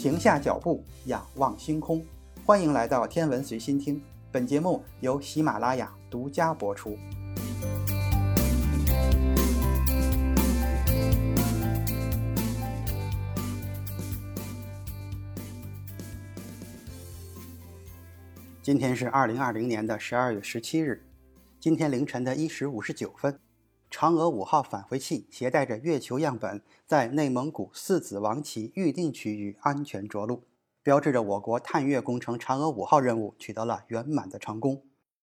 停下脚步，仰望星空。欢迎来到天文随心听，本节目由喜马拉雅独家播出。今天是二零二零年的十二月十七日，今天凌晨的一时五十九分。嫦娥五号返回器携带着月球样本，在内蒙古四子王旗预定区域安全着陆，标志着我国探月工程嫦娥五号任务取得了圆满的成功。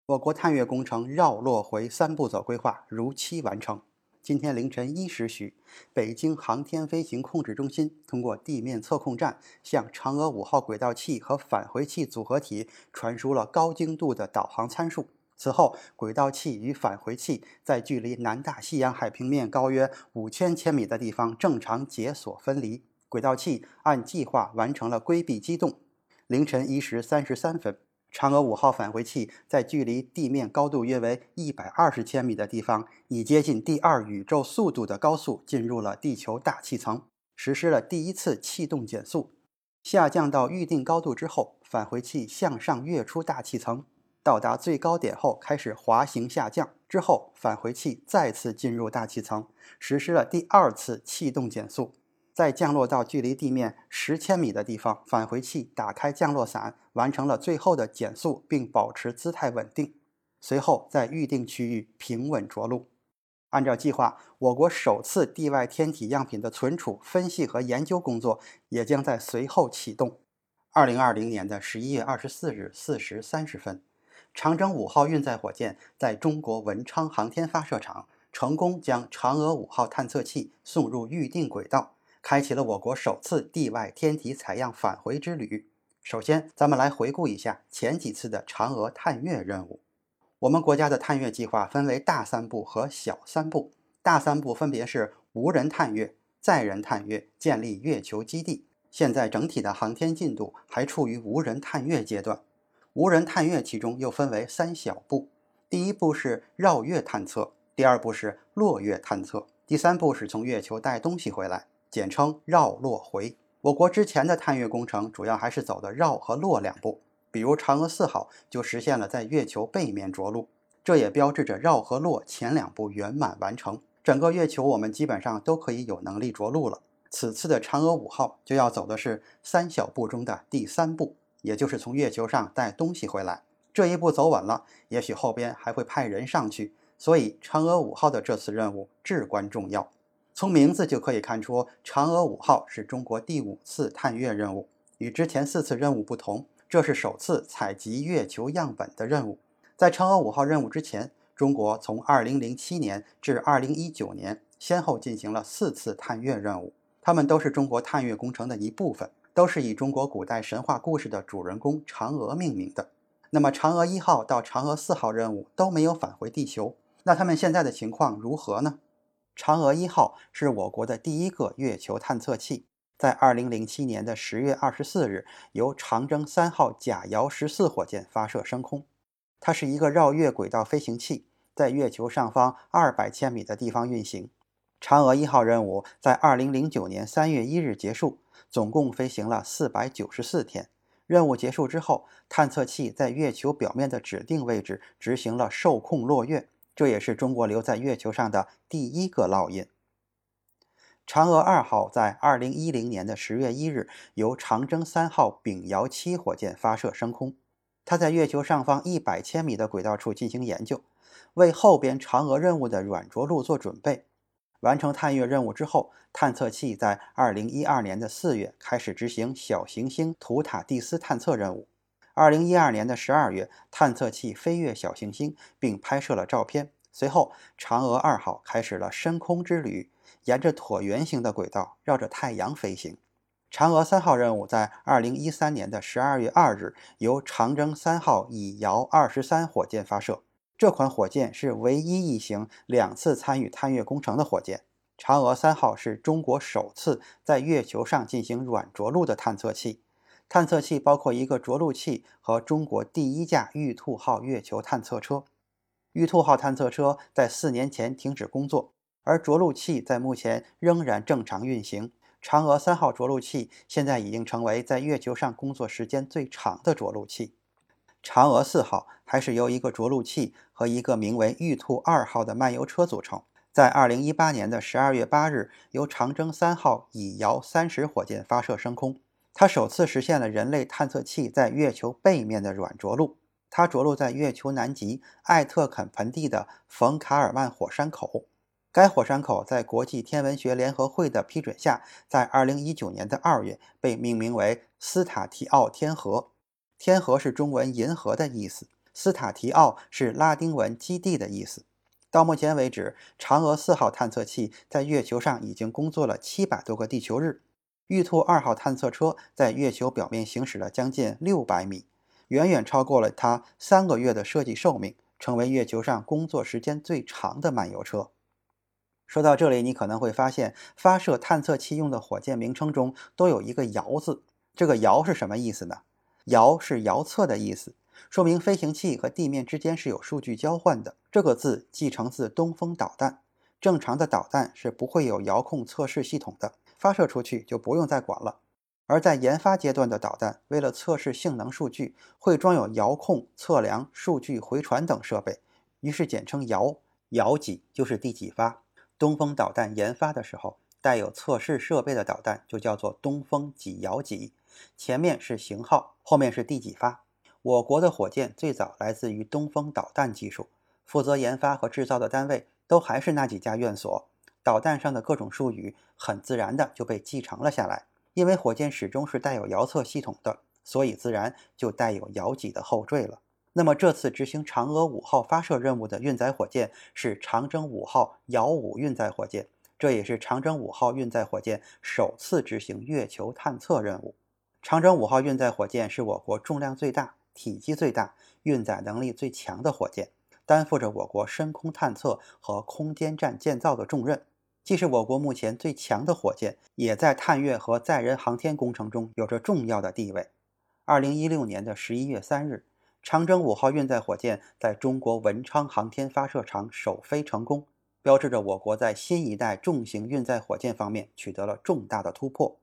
我国探月工程绕落回三步走规划如期完成。今天凌晨一时许，北京航天飞行控制中心通过地面测控站向嫦娥五号轨道器和返回器组合体传输了高精度的导航参数。此后，轨道器与返回器在距离南大西洋海平面高约五千千米的地方正常解锁分离。轨道器按计划完成了规避机动。凌晨一时三十三分，嫦娥五号返回器在距离地面高度约为一百二十千米的地方，以接近第二宇宙速度的高速进入了地球大气层，实施了第一次气动减速。下降到预定高度之后，返回器向上跃出大气层。到达最高点后，开始滑行下降。之后，返回器再次进入大气层，实施了第二次气动减速。在降落到距离地面十千米的地方，返回器打开降落伞，完成了最后的减速，并保持姿态稳定。随后，在预定区域平稳着陆。按照计划，我国首次地外天体样品的存储、分析和研究工作也将在随后启动。二零二零年的十一月二十四日四时三十分。长征五号运载火箭在中国文昌航天发射场成功将嫦娥五号探测器送入预定轨道，开启了我国首次地外天体采样返回之旅。首先，咱们来回顾一下前几次的嫦娥探月任务。我们国家的探月计划分为大三步和小三步。大三步分别是无人探月、载人探月、建立月球基地。现在整体的航天进度还处于无人探月阶段。无人探月其中又分为三小步，第一步是绕月探测，第二步是落月探测，第三步是从月球带东西回来，简称绕落回。我国之前的探月工程主要还是走的绕和落两步，比如嫦娥四号就实现了在月球背面着陆，这也标志着绕和落前两步圆满完成，整个月球我们基本上都可以有能力着陆了。此次的嫦娥五号就要走的是三小步中的第三步。也就是从月球上带东西回来，这一步走稳了，也许后边还会派人上去。所以，嫦娥五号的这次任务至关重要。从名字就可以看出，嫦娥五号是中国第五次探月任务。与之前四次任务不同，这是首次采集月球样本的任务。在嫦娥五号任务之前，中国从2007年至2019年，先后进行了四次探月任务，它们都是中国探月工程的一部分。都是以中国古代神话故事的主人公嫦娥命名的。那么，嫦娥一号到嫦娥四号任务都没有返回地球，那他们现在的情况如何呢？嫦娥一号是我国的第一个月球探测器，在2007年的10月24日由长征三号甲遥十四火箭发射升空。它是一个绕月轨道飞行器，在月球上方200千米的地方运行。嫦娥一号任务在2009年3月1日结束。总共飞行了四百九十四天。任务结束之后，探测器在月球表面的指定位置执行了受控落月，这也是中国留在月球上的第一个烙印。嫦娥二号在二零一零年的十月一日由长征三号丙遥七火箭发射升空，它在月球上方一百千米的轨道处进行研究，为后边嫦娥任务的软着陆做准备。完成探月任务之后，探测器在2012年的4月开始执行小行星图塔蒂斯探测任务。2012年的12月，探测器飞越小行星并拍摄了照片。随后，嫦娥二号开始了深空之旅，沿着椭圆形的轨道绕着太阳飞行。嫦娥三号任务在2013年的12月2日由长征三号乙遥23火箭发射。这款火箭是唯一一型两次参与探月工程的火箭。嫦娥三号是中国首次在月球上进行软着陆的探测器。探测器包括一个着陆器和中国第一架玉兔号月球探测车。玉兔号探测车在四年前停止工作，而着陆器在目前仍然正常运行。嫦娥三号着陆器现在已经成为在月球上工作时间最长的着陆器。嫦娥四号还是由一个着陆器和一个名为玉兔二号的漫游车组成。在2018年的12月8日，由长征三号乙遥三十火箭发射升空，它首次实现了人类探测器在月球背面的软着陆。它着陆在月球南极艾特肯盆地的冯卡尔曼火山口。该火山口在国际天文学联合会的批准下，在2019年的2月被命名为斯塔提奥天河。天河是中文“银河”的意思，斯塔提奥是拉丁文“基地”的意思。到目前为止，嫦娥四号探测器在月球上已经工作了七百多个地球日，玉兔二号探测车在月球表面行驶了将近六百米，远远超过了它三个月的设计寿命，成为月球上工作时间最长的漫游车。说到这里，你可能会发现，发射探测器用的火箭名称中都有一个“遥”字，这个“遥”是什么意思呢？遥是遥测的意思，说明飞行器和地面之间是有数据交换的。这个字继承自东风导弹。正常的导弹是不会有遥控测试系统的，发射出去就不用再管了。而在研发阶段的导弹，为了测试性能数据，会装有遥控、测量、数据回传等设备，于是简称遥。遥几就是第几发。东风导弹研发的时候，带有测试设备的导弹就叫做东风几遥几。前面是型号，后面是第几发。我国的火箭最早来自于东风导弹技术，负责研发和制造的单位都还是那几家院所。导弹上的各种术语很自然的就被继承了下来。因为火箭始终是带有遥测系统的，所以自然就带有遥几的后缀了。那么这次执行嫦娥五号发射任务的运载火箭是长征五号遥五运载火箭，这也是长征五号运载火箭首次执行月球探测任务。长征五号运载火箭是我国重量最大、体积最大、运载能力最强的火箭，担负着我国深空探测和空间站建造的重任。既是我国目前最强的火箭，也在探月和载人航天工程中有着重要的地位。二零一六年的十一月三日，长征五号运载火箭在中国文昌航天发射场首飞成功，标志着我国在新一代重型运载火箭方面取得了重大的突破。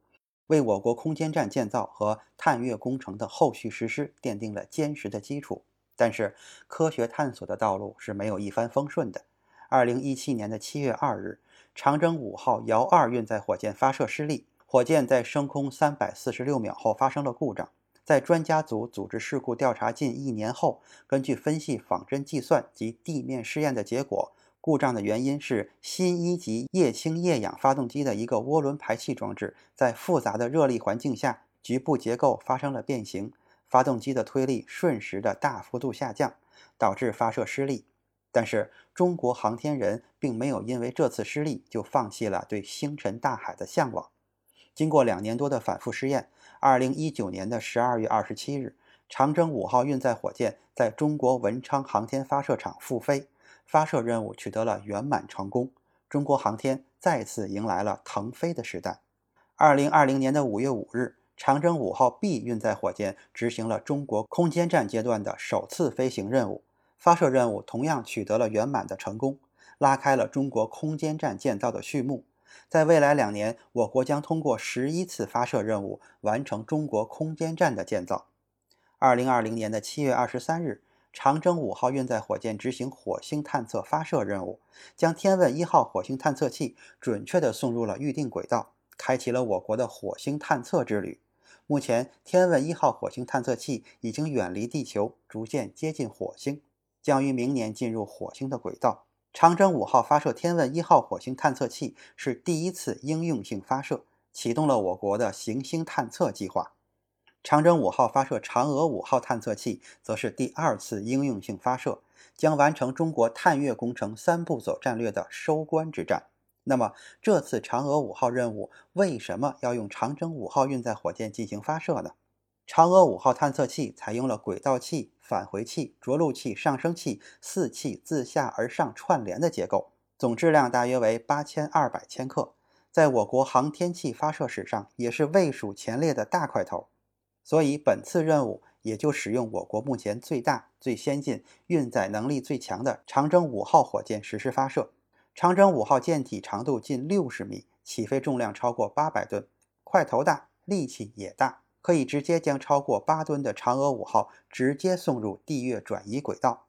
为我国空间站建造和探月工程的后续实施奠定了坚实的基础。但是，科学探索的道路是没有一帆风顺的。二零一七年的七月二日，长征五号遥二运载火箭发射失利，火箭在升空三百四十六秒后发生了故障。在专家组组织事故调查近一年后，根据分析仿真计算及地面试验的结果。故障的原因是新一级液氢液氧发动机的一个涡轮排气装置在复杂的热力环境下，局部结构发生了变形，发动机的推力瞬时的大幅度下降，导致发射失利。但是中国航天人并没有因为这次失利就放弃了对星辰大海的向往。经过两年多的反复试验，二零一九年的十二月二十七日，长征五号运载火箭在中国文昌航天发射场复飞。发射任务取得了圆满成功，中国航天再次迎来了腾飞的时代。二零二零年的五月五日，长征五号 B 运载火箭执行了中国空间站阶段的首次飞行任务，发射任务同样取得了圆满的成功，拉开了中国空间站建造的序幕。在未来两年，我国将通过十一次发射任务完成中国空间站的建造。二零二零年的七月二十三日。长征五号运载火箭执行火星探测发射任务，将天问一号火星探测器准确地送入了预定轨道，开启了我国的火星探测之旅。目前，天问一号火星探测器已经远离地球，逐渐接近火星，将于明年进入火星的轨道。长征五号发射天问一号火星探测器是第一次应用性发射，启动了我国的行星探测计划。长征五号发射嫦娥五号探测器，则是第二次应用性发射，将完成中国探月工程三步走战略的收官之战。那么，这次嫦娥五号任务为什么要用长征五号运载火箭进行发射呢？嫦娥五号探测器采用了轨道器、返回器、着陆器、上升器四器自下而上串联的结构，总质量大约为八千二百千克，在我国航天器发射史上也是位数前列的大块头。所以，本次任务也就使用我国目前最大、最先进、运载能力最强的长征五号火箭实施发射。长征五号舰体长度近六十米，起飞重量超过八百吨，块头大，力气也大，可以直接将超过八吨的嫦娥五号直接送入地月转移轨道。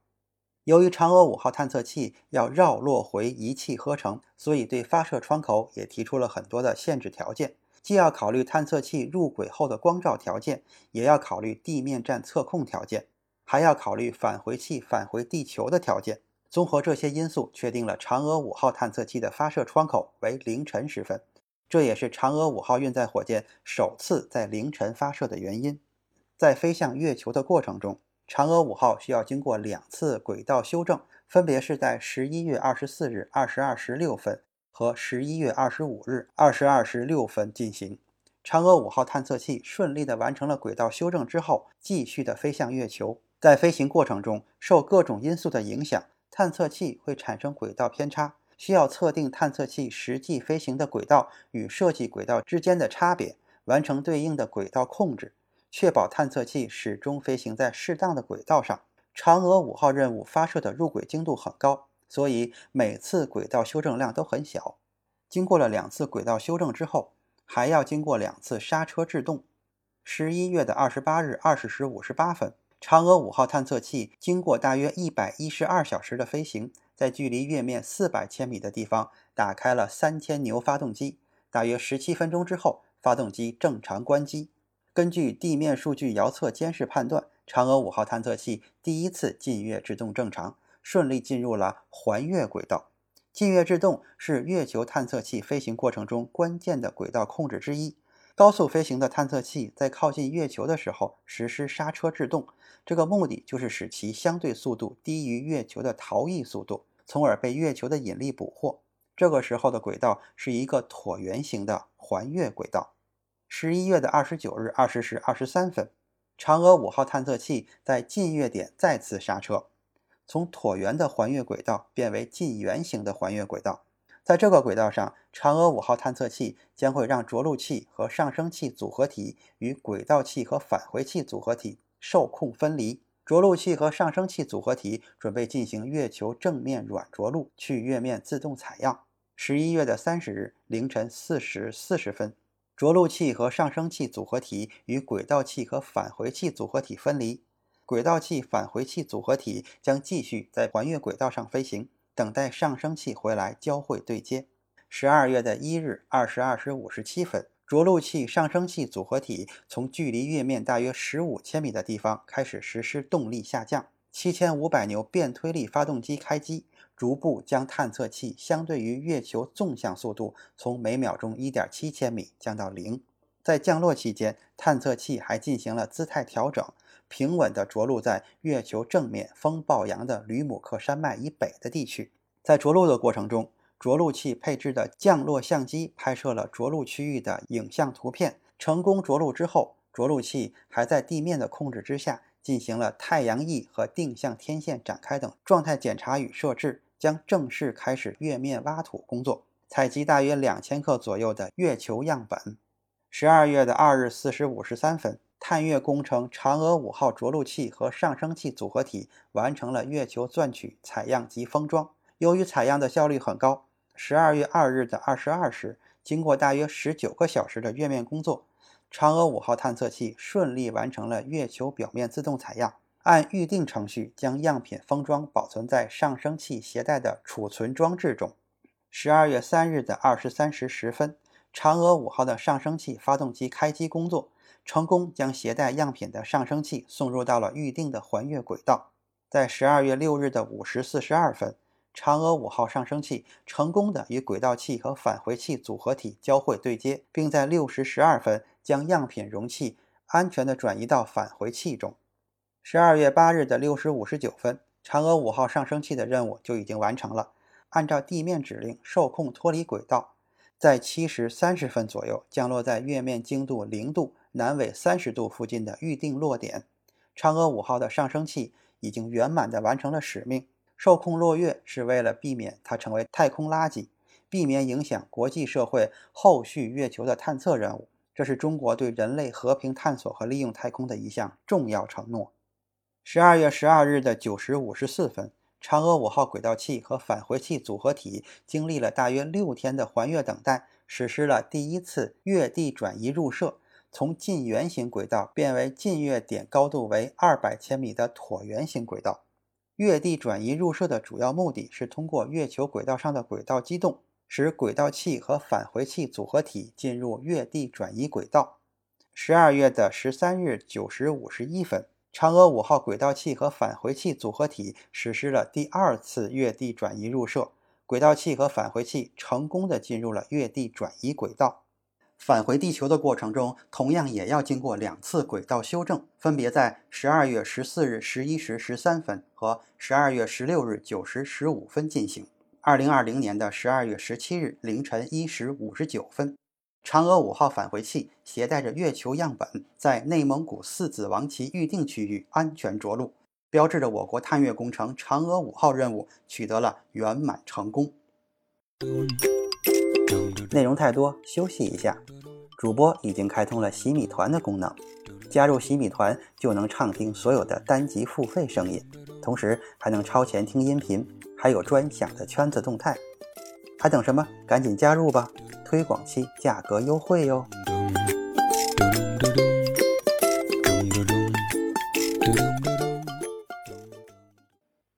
由于嫦娥五号探测器要绕落回一气呵成，所以对发射窗口也提出了很多的限制条件，既要考虑探测器入轨后的光照条件，也要考虑地面站测控条件，还要考虑返回器返回地球的条件。综合这些因素，确定了嫦娥五号探测器的发射窗口为凌晨时分。这也是嫦娥五号运载火箭首次在凌晨发射的原因。在飞向月球的过程中，嫦娥五号需要经过两次轨道修正，分别是在十一月二十四日二十二时六分和十一月二十五日二十二时六分进行。嫦娥五号探测器顺利地完成了轨道修正之后，继续地飞向月球。在飞行过程中，受各种因素的影响，探测器会产生轨道偏差，需要测定探测器实际飞行的轨道与设计轨道之间的差别，完成对应的轨道控制。确保探测器始终飞行在适当的轨道上。嫦娥五号任务发射的入轨精度很高，所以每次轨道修正量都很小。经过了两次轨道修正之后，还要经过两次刹车制动。十一月的二十八日二十时五十八分，嫦娥五号探测器经过大约一百一十二小时的飞行，在距离月面四百千米的地方打开了三千牛发动机。大约十七分钟之后，发动机正常关机。根据地面数据遥测监视判断，嫦娥五号探测器第一次近月制动正常，顺利进入了环月轨道。近月制动是月球探测器飞行过程中关键的轨道控制之一。高速飞行的探测器在靠近月球的时候实施刹车制动，这个目的就是使其相对速度低于月球的逃逸速度，从而被月球的引力捕获。这个时候的轨道是一个椭圆形的环月轨道。十一月的二十九日二十时二十三分，嫦娥五号探测器在近月点再次刹车，从椭圆的环月轨道变为近圆形的环月轨道。在这个轨道上，嫦娥五号探测器将会让着陆器和上升器组合体与轨道器和返回器组合体受控分离。着陆器和上升器组合体准备进行月球正面软着陆，去月面自动采样。十一月的三十日凌晨四时四十分。着陆器和上升器组合体与轨道器和返回器组合体分离，轨道器返回器组合体将继续在环月轨道上飞行，等待上升器回来交会对接。十二月的一日二十二时五十七分，着陆器上升器组合体从距离月面大约十五千米的地方开始实施动力下降，七千五百牛变推力发动机开机。逐步将探测器相对于月球纵向速度从每秒钟1.7千米降到零。在降落期间，探测器还进行了姿态调整，平稳地着陆在月球正面风暴洋的吕姆克山脉以北的地区。在着陆的过程中，着陆器配置的降落相机拍摄了着陆区域的影像图片。成功着陆之后，着陆器还在地面的控制之下进行了太阳翼和定向天线展开等状态检查与设置。将正式开始月面挖土工作，采集大约两千克左右的月球样本。十二月的二日四时五十三分，探月工程嫦娥五号着陆器和上升器组合体完成了月球钻取、采样及封装。由于采样的效率很高，十二月二日的二十二时，经过大约十九个小时的月面工作，嫦娥五号探测器顺利完成了月球表面自动采样。按预定程序将样品封装保存在上升器携带的储存装置中。十二月三日的二十三时十分，嫦娥五号的上升器发动机开机工作，成功将携带样品的上升器送入到了预定的环月轨道。在十二月六日的五时四十二分，嫦娥五号上升器成功的与轨道器和返回器组合体交会对接，并在六时十二分将样品容器安全的转移到返回器中。十二月八日的六时五十九分，嫦娥五号上升器的任务就已经完成了。按照地面指令，受控脱离轨道，在七时三十分左右降落在月面经度零度、南纬三十度附近的预定落点。嫦娥五号的上升器已经圆满地完成了使命。受控落月是为了避免它成为太空垃圾，避免影响国际社会后续月球的探测任务。这是中国对人类和平探索和利用太空的一项重要承诺。十二月十二日的九时五十四分，嫦娥五号轨道器和返回器组合体经历了大约六天的环月等待，实施了第一次月地转移入射，从近圆形轨道变为近月点高度为二百千米的椭圆形轨道。月地转移入射的主要目的是通过月球轨道上的轨道机动，使轨道器和返回器组合体进入月地转移轨道。十二月的十三日九时五十一分。嫦娥五号轨道器和返回器组合体实施了第二次月地转移入射，轨道器和返回器成功的进入了月地转移轨道。返回地球的过程中，同样也要经过两次轨道修正，分别在十二月十四日十一时十三分和十二月十六日九时十五分进行。二零二零年的十二月十七日凌晨一时五十九分。嫦娥五号返回器携带着月球样本，在内蒙古四子王旗预定区域安全着陆，标志着我国探月工程嫦娥五号任务取得了圆满成功。内容太多，休息一下。主播已经开通了洗米团的功能，加入洗米团就能畅听所有的单集付费声音，同时还能超前听音频，还有专享的圈子动态。还等什么？赶紧加入吧！推广期价格优惠哟。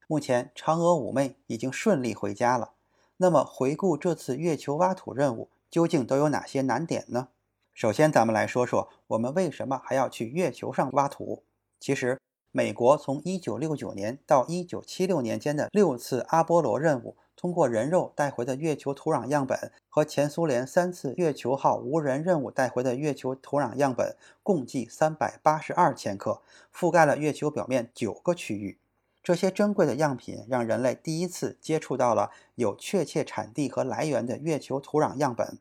目前，嫦娥五妹已经顺利回家了。那么，回顾这次月球挖土任务，究竟都有哪些难点呢？首先，咱们来说说我们为什么还要去月球上挖土。其实，美国从1969年到1976年间的六次阿波罗任务。通过人肉带回的月球土壤样本和前苏联三次月球号无人任务带回的月球土壤样本共计三百八十二千克，覆盖了月球表面九个区域。这些珍贵的样品让人类第一次接触到了有确切产地和来源的月球土壤样本，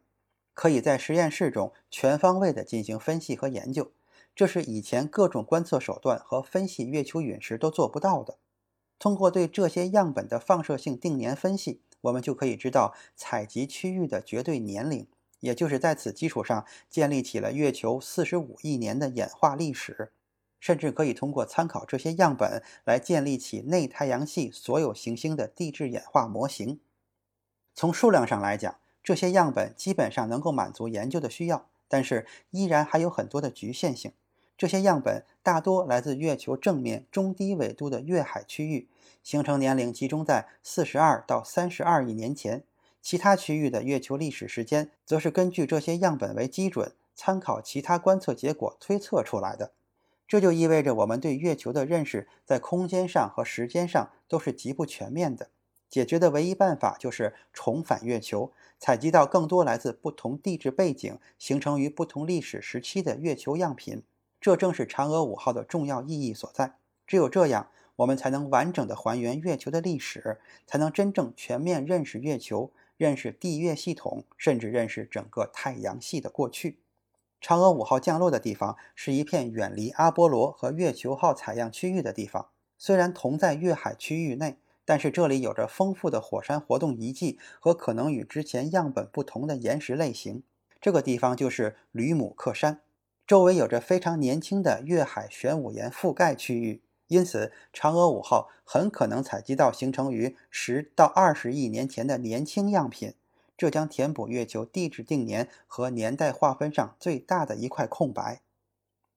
可以在实验室中全方位地进行分析和研究。这是以前各种观测手段和分析月球陨石都做不到的。通过对这些样本的放射性定年分析，我们就可以知道采集区域的绝对年龄，也就是在此基础上建立起了月球四十五亿年的演化历史，甚至可以通过参考这些样本来建立起内太阳系所有行星的地质演化模型。从数量上来讲，这些样本基本上能够满足研究的需要，但是依然还有很多的局限性。这些样本大多来自月球正面中低纬度的月海区域，形成年龄集中在四十二到三十二亿年前。其他区域的月球历史时间，则是根据这些样本为基准，参考其他观测结果推测出来的。这就意味着我们对月球的认识在空间上和时间上都是极不全面的。解决的唯一办法就是重返月球，采集到更多来自不同地质背景、形成于不同历史时期的月球样品。这正是嫦娥五号的重要意义所在。只有这样，我们才能完整的还原月球的历史，才能真正全面认识月球，认识地月系统，甚至认识整个太阳系的过去。嫦娥五号降落的地方是一片远离阿波罗和月球号采样区域的地方。虽然同在月海区域内，但是这里有着丰富的火山活动遗迹和可能与之前样本不同的岩石类型。这个地方就是吕姆克山。周围有着非常年轻的月海玄武岩覆盖区域，因此嫦娥五号很可能采集到形成于十到二十亿年前的年轻样品，这将填补月球地质定年和年代划分上最大的一块空白。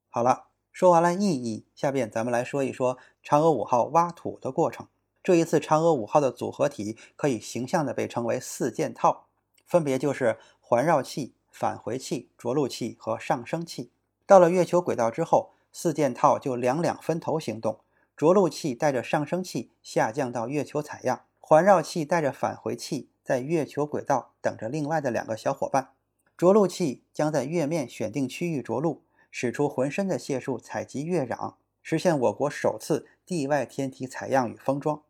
好了，说完了意义，下面咱们来说一说嫦娥五号挖土的过程。这一次嫦娥五号的组合体可以形象地被称为四件套，分别就是环绕器、返回器、着陆器和上升器。到了月球轨道之后，四件套就两两分头行动。着陆器带着上升器下降到月球采样，环绕器带着返回器在月球轨道等着另外的两个小伙伴。着陆器将在月面选定区域着陆，使出浑身的解数采集月壤，实现我国首次地外天体采样与封装。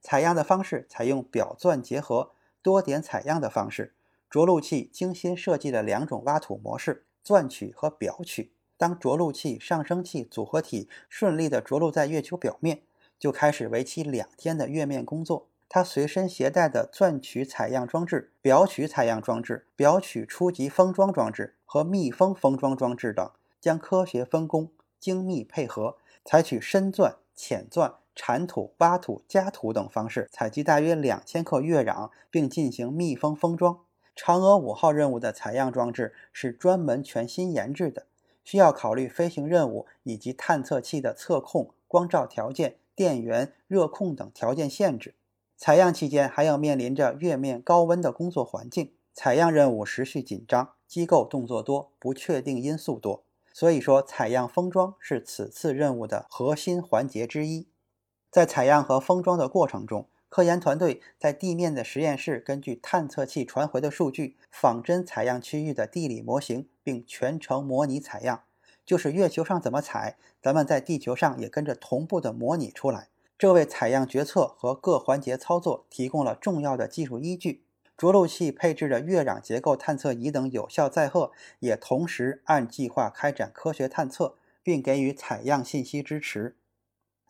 采样的方式采用表钻结合、多点采样的方式。着陆器精心设计了两种挖土模式：钻取和表取。当着陆器、上升器组合体顺利地着陆在月球表面，就开始为期两天的月面工作。它随身携带的钻取采样装置、表取采样装置、表取初级封装装置和密封封装装置等，将科学分工、精密配合，采取深钻、浅钻、铲土、挖土、加土等方式采集大约两千克月壤，并进行密封封装。嫦娥五号任务的采样装置是专门全新研制的，需要考虑飞行任务以及探测器的测控、光照条件、电源、热控等条件限制。采样期间还要面临着月面高温的工作环境，采样任务时序紧张，机构动作多，不确定因素多。所以说，采样封装是此次任务的核心环节之一。在采样和封装的过程中，科研团队在地面的实验室根据探测器传回的数据，仿真采样区域的地理模型，并全程模拟采样。就是月球上怎么采，咱们在地球上也跟着同步的模拟出来。这为采样决策和各环节操作提供了重要的技术依据。着陆器配置的月壤结构探测仪等有效载荷，也同时按计划开展科学探测，并给予采样信息支持。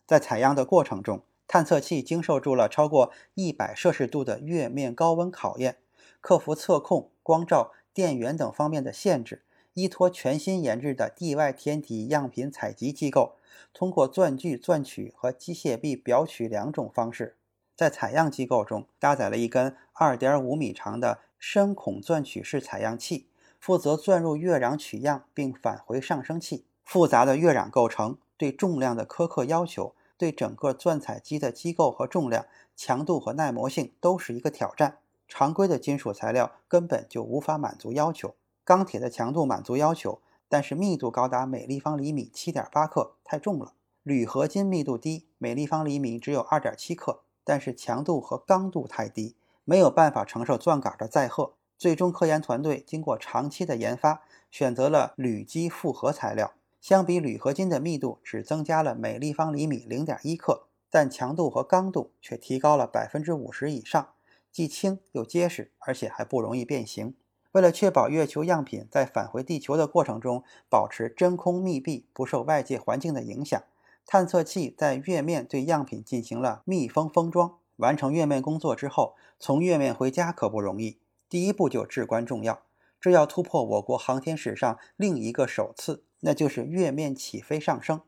在采样的过程中，探测器经受住了超过一百摄氏度的月面高温考验，克服测控、光照、电源等方面的限制，依托全新研制的地外天体样品采集机构，通过钻具钻取和机械臂表取两种方式，在采样机构中搭载了一根2.5米长的深孔钻取式采样器，负责钻入月壤取样并返回上升器。复杂的月壤构成对重量的苛刻要求。对整个钻采机的机构和重量、强度和耐磨性都是一个挑战。常规的金属材料根本就无法满足要求。钢铁的强度满足要求，但是密度高达每立方厘米七点八克，太重了。铝合金密度低，每立方厘米只有二点七克，但是强度和刚度太低，没有办法承受钻杆的载荷。最终，科研团队经过长期的研发，选择了铝基复合材料。相比铝合金的密度只增加了每立方厘米零点一克，但强度和刚度却提高了百分之五十以上，既轻又结实，而且还不容易变形。为了确保月球样品在返回地球的过程中保持真空密闭，不受外界环境的影响，探测器在月面对样品进行了密封封装。完成月面工作之后，从月面回家可不容易，第一步就至关重要，这要突破我国航天史上另一个首次。那就是月面起飞上升。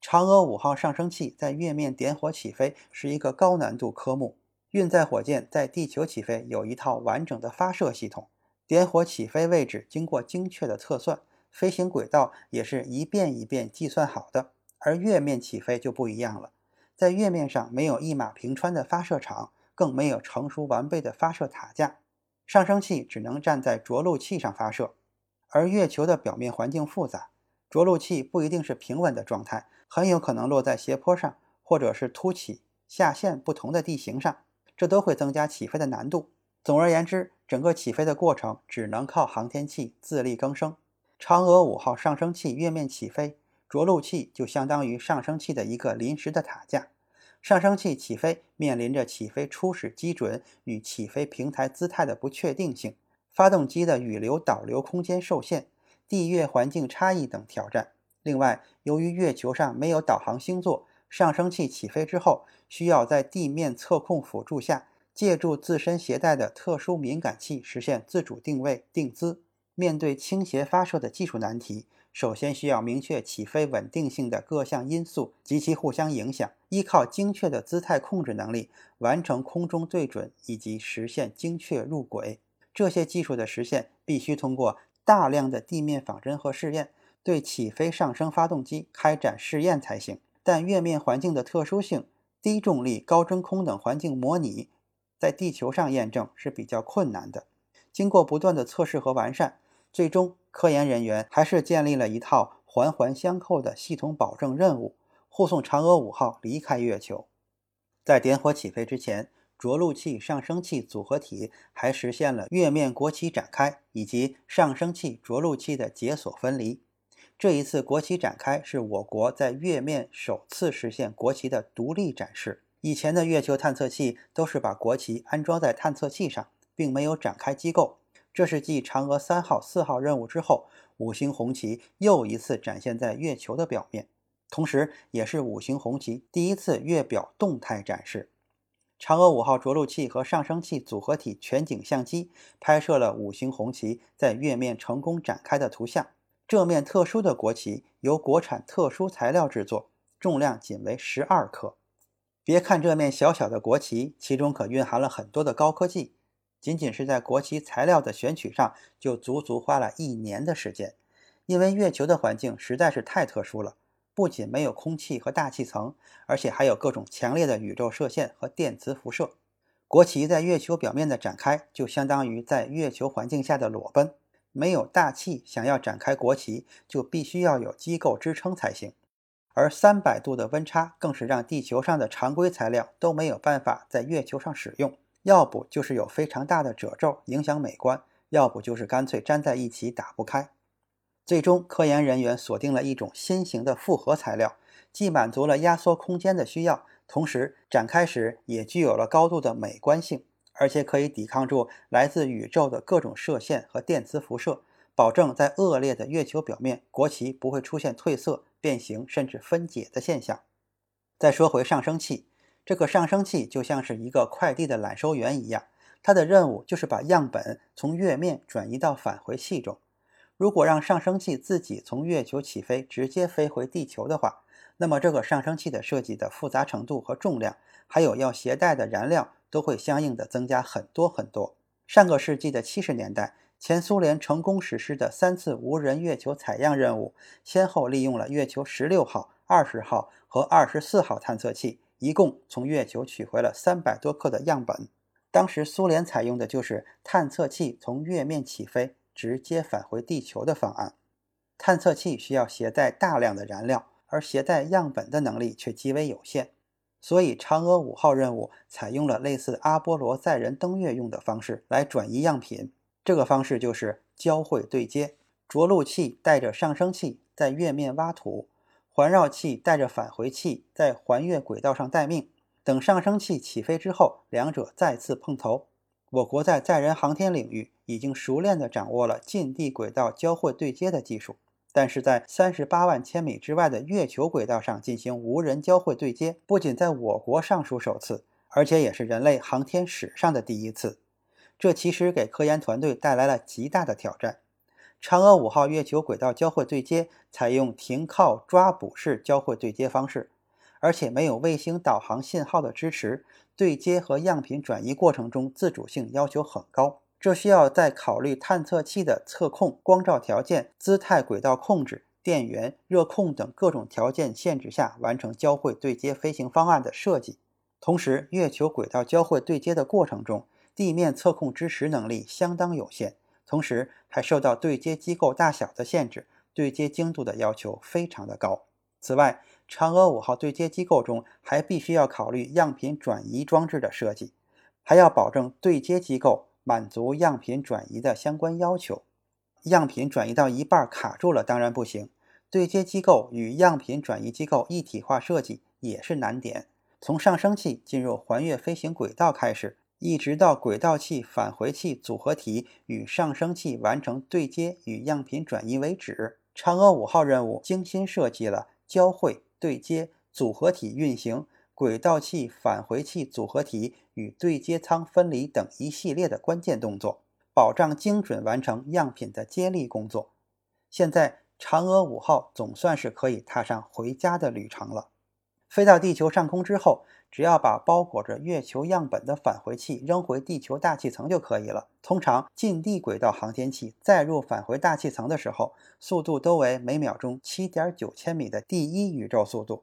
嫦娥五号上升器在月面点火起飞是一个高难度科目。运载火箭在地球起飞有一套完整的发射系统，点火起飞位置经过精确的测算，飞行轨道也是一遍一遍计算好的。而月面起飞就不一样了，在月面上没有一马平川的发射场，更没有成熟完备的发射塔架，上升器只能站在着陆器上发射。而月球的表面环境复杂，着陆器不一定是平稳的状态，很有可能落在斜坡上，或者是凸起、下陷不同的地形上，这都会增加起飞的难度。总而言之，整个起飞的过程只能靠航天器自力更生。嫦娥五号上升器月面起飞，着陆器就相当于上升器的一个临时的塔架。上升器起飞面临着起飞初始基准与起飞平台姿态的不确定性。发动机的预流导流空间受限、地月环境差异等挑战。另外，由于月球上没有导航星座，上升器起飞之后，需要在地面测控辅助下，借助自身携带的特殊敏感器实现自主定位、定姿。面对倾斜发射的技术难题，首先需要明确起飞稳定性的各项因素及其互相影响，依靠精确的姿态控制能力，完成空中对准以及实现精确入轨。这些技术的实现必须通过大量的地面仿真和试验，对起飞上升发动机开展试验才行。但月面环境的特殊性、低重力、高真空等环境模拟，在地球上验证是比较困难的。经过不断的测试和完善，最终科研人员还是建立了一套环环相扣的系统保证任务，护送嫦娥五号离开月球。在点火起飞之前。着陆器、上升器组合体还实现了月面国旗展开以及上升器着陆器的解锁分离。这一次国旗展开是我国在月面首次实现国旗的独立展示。以前的月球探测器都是把国旗安装在探测器上，并没有展开机构。这是继嫦娥三号、四号任务之后，五星红旗又一次展现在月球的表面，同时也是五星红旗第一次月表动态展示。嫦娥五号着陆器和上升器组合体全景相机拍摄了五星红旗在月面成功展开的图像。这面特殊的国旗由国产特殊材料制作，重量仅为十二克，别看这面小小的国旗，其中可蕴含了很多的高科技。仅仅是在国旗材料的选取上，就足足花了一年的时间。因为月球的环境实在是太特殊了，不仅没有空气和大气层，而且还有各种强烈的宇宙射线和电磁辐射。国旗在月球表面的展开，就相当于在月球环境下的裸奔。没有大气，想要展开国旗，就必须要有机构支撑才行。而三百度的温差，更是让地球上的常规材料都没有办法在月球上使用。要不就是有非常大的褶皱影响美观，要不就是干脆粘在一起打不开。最终，科研人员锁定了一种新型的复合材料，既满足了压缩空间的需要，同时展开时也具有了高度的美观性，而且可以抵抗住来自宇宙的各种射线和电磁辐射。保证在恶劣的月球表面，国旗不会出现褪色、变形甚至分解的现象。再说回上升器，这个上升器就像是一个快递的揽收员一样，它的任务就是把样本从月面转移到返回器中。如果让上升器自己从月球起飞，直接飞回地球的话，那么这个上升器的设计的复杂程度和重量，还有要携带的燃料，都会相应的增加很多很多。上个世纪的七十年代。前苏联成功实施的三次无人月球采样任务，先后利用了月球十六号、二十号和二十四号探测器，一共从月球取回了三百多克的样本。当时苏联采用的就是探测器从月面起飞，直接返回地球的方案。探测器需要携带大量的燃料，而携带样本的能力却极为有限，所以嫦娥五号任务采用了类似阿波罗载人登月用的方式来转移样品。这个方式就是交会对接，着陆器带着上升器在月面挖土，环绕器带着返回器在环月轨道上待命。等上升器起飞之后，两者再次碰头。我国在载人航天领域已经熟练地掌握了近地轨道交会对接的技术，但是在三十八万千米之外的月球轨道上进行无人交会对接，不仅在我国尚属首次，而且也是人类航天史上的第一次。这其实给科研团队带来了极大的挑战。嫦娥五号月球轨道交会对接采用停靠抓捕式交会对接方式，而且没有卫星导航信号的支持，对接和样品转移过程中自主性要求很高。这需要在考虑探测器的测控、光照条件、姿态、轨道控制、电源、热控等各种条件限制下完成交会对接飞行方案的设计。同时，月球轨道交会对接的过程中，地面测控支持能力相当有限，同时还受到对接机构大小的限制，对接精度的要求非常的高。此外，嫦娥五号对接机构中还必须要考虑样品转移装置的设计，还要保证对接机构满足样品转移的相关要求。样品转移到一半卡住了，当然不行。对接机构与样品转移机构一体化设计也是难点。从上升器进入环月飞行轨道开始。一直到轨道器返回器组合体与上升器完成对接与样品转移为止。嫦娥五号任务精心设计了交会、对接、组合体运行、轨道器返回器组合体与对接舱分离等一系列的关键动作，保障精准完成样品的接力工作。现在，嫦娥五号总算是可以踏上回家的旅程了。飞到地球上空之后。只要把包裹着月球样本的返回器扔回地球大气层就可以了。通常近地轨道航天器载入返回大气层的时候，速度都为每秒钟七点九千米的第一宇宙速度，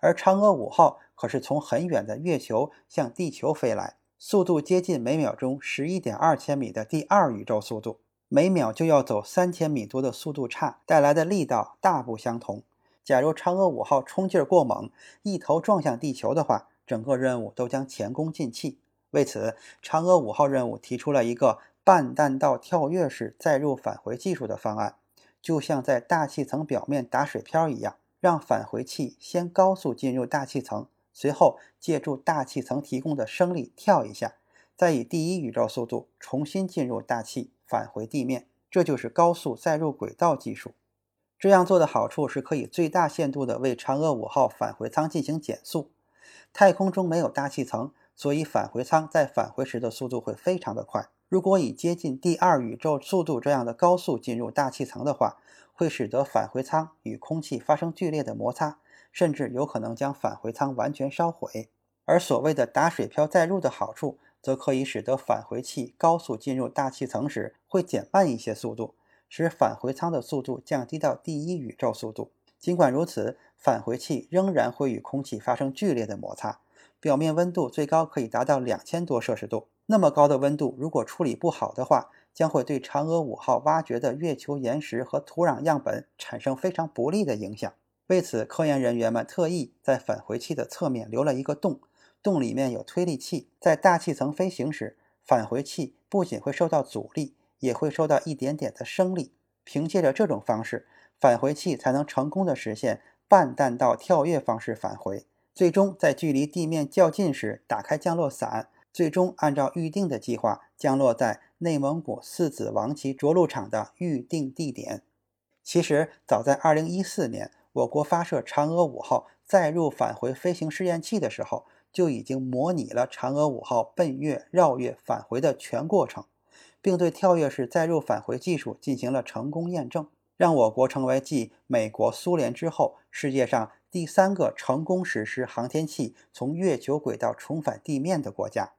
而嫦娥五号可是从很远的月球向地球飞来，速度接近每秒钟十一点二千米的第二宇宙速度，每秒就要走三千米多的速度差，带来的力道大不相同。假如嫦娥五号冲劲儿过猛，一头撞向地球的话，整个任务都将前功尽弃。为此，嫦娥五号任务提出了一个半弹道跳跃式载入返回技术的方案，就像在大气层表面打水漂一样，让返回器先高速进入大气层，随后借助大气层提供的升力跳一下，再以第一宇宙速度重新进入大气，返回地面。这就是高速载入轨道技术。这样做的好处是可以最大限度地为嫦娥五号返回舱进行减速。太空中没有大气层，所以返回舱在返回时的速度会非常的快。如果以接近第二宇宙速度这样的高速进入大气层的话，会使得返回舱与空气发生剧烈的摩擦，甚至有可能将返回舱完全烧毁。而所谓的打水漂载入的好处，则可以使得返回器高速进入大气层时会减慢一些速度，使返回舱的速度降低到第一宇宙速度。尽管如此，返回器仍然会与空气发生剧烈的摩擦，表面温度最高可以达到两千多摄氏度。那么高的温度，如果处理不好的话，将会对嫦娥五号挖掘的月球岩石和土壤样本产生非常不利的影响。为此，科研人员们特意在返回器的侧面留了一个洞，洞里面有推力器。在大气层飞行时，返回器不仅会受到阻力，也会受到一点点的升力。凭借着这种方式，返回器才能成功的实现半弹道跳跃方式返回，最终在距离地面较近时打开降落伞。最终按照预定的计划降落在内蒙古四子王旗着陆场的预定地点。其实，早在2014年，我国发射嫦娥五号载入返回飞行试验器的时候，就已经模拟了嫦娥五号奔月、绕月、返回的全过程，并对跳跃式载入返回技术进行了成功验证，让我国成为继美国、苏联之后世界上第三个成功实施航天器从月球轨道重返地面的国家。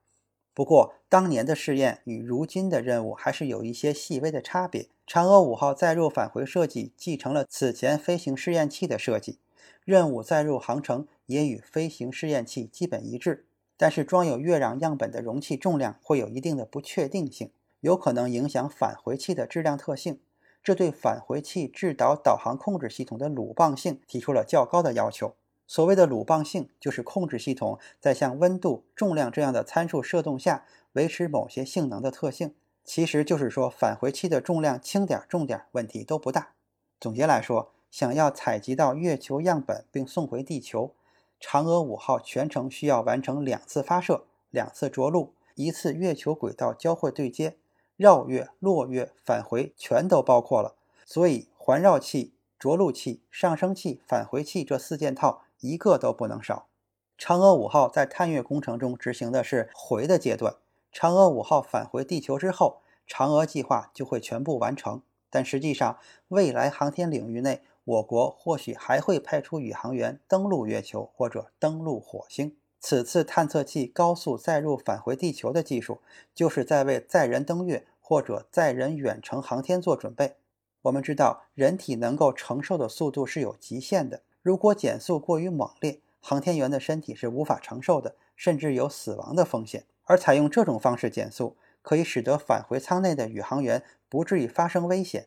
不过，当年的试验与如今的任务还是有一些细微的差别。嫦娥五号载入返回设计继承了此前飞行试验器的设计，任务载入航程也与飞行试验器基本一致。但是，装有月壤样本的容器重量会有一定的不确定性，有可能影响返回器的质量特性，这对返回器制导导航控制系统的鲁棒性提出了较高的要求。所谓的鲁棒性，就是控制系统在像温度、重量这样的参数设动下维持某些性能的特性。其实就是说，返回器的重量轻点、重点问题都不大。总结来说，想要采集到月球样本并送回地球，嫦娥五号全程需要完成两次发射、两次着陆、一次月球轨道交会对接、绕月、落月、返回，全都包括了。所以，环绕器、着陆器、上升器、返回器这四件套。一个都不能少。嫦娥五号在探月工程中执行的是回的阶段。嫦娥五号返回地球之后，嫦娥计划就会全部完成。但实际上，未来航天领域内，我国或许还会派出宇航员登陆月球或者登陆火星。此次探测器高速载入返回地球的技术，就是在为载人登月或者载人远程航天做准备。我们知道，人体能够承受的速度是有极限的。如果减速过于猛烈，航天员的身体是无法承受的，甚至有死亡的风险。而采用这种方式减速，可以使得返回舱内的宇航员不至于发生危险，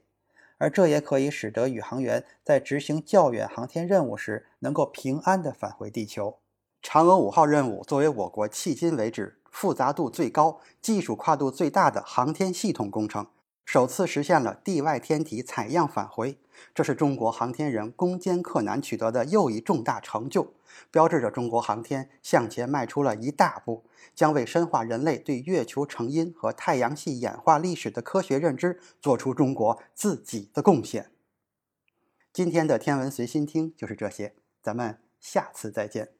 而这也可以使得宇航员在执行较远航天任务时能够平安地返回地球。嫦娥五号任务作为我国迄今为止复杂度最高、技术跨度最大的航天系统工程。首次实现了地外天体采样返回，这是中国航天人攻坚克难取得的又一重大成就，标志着中国航天向前迈出了一大步，将为深化人类对月球成因和太阳系演化历史的科学认知做出中国自己的贡献。今天的天文随心听就是这些，咱们下次再见。